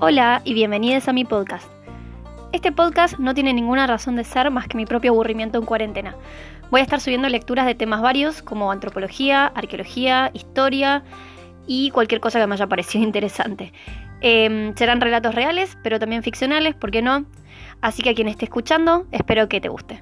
Hola y bienvenidos a mi podcast. Este podcast no tiene ninguna razón de ser más que mi propio aburrimiento en cuarentena. Voy a estar subiendo lecturas de temas varios como antropología, arqueología, historia y cualquier cosa que me haya parecido interesante. Em, serán relatos reales, pero también ficcionales, ¿por qué no? Así que a quien esté escuchando, espero que te guste.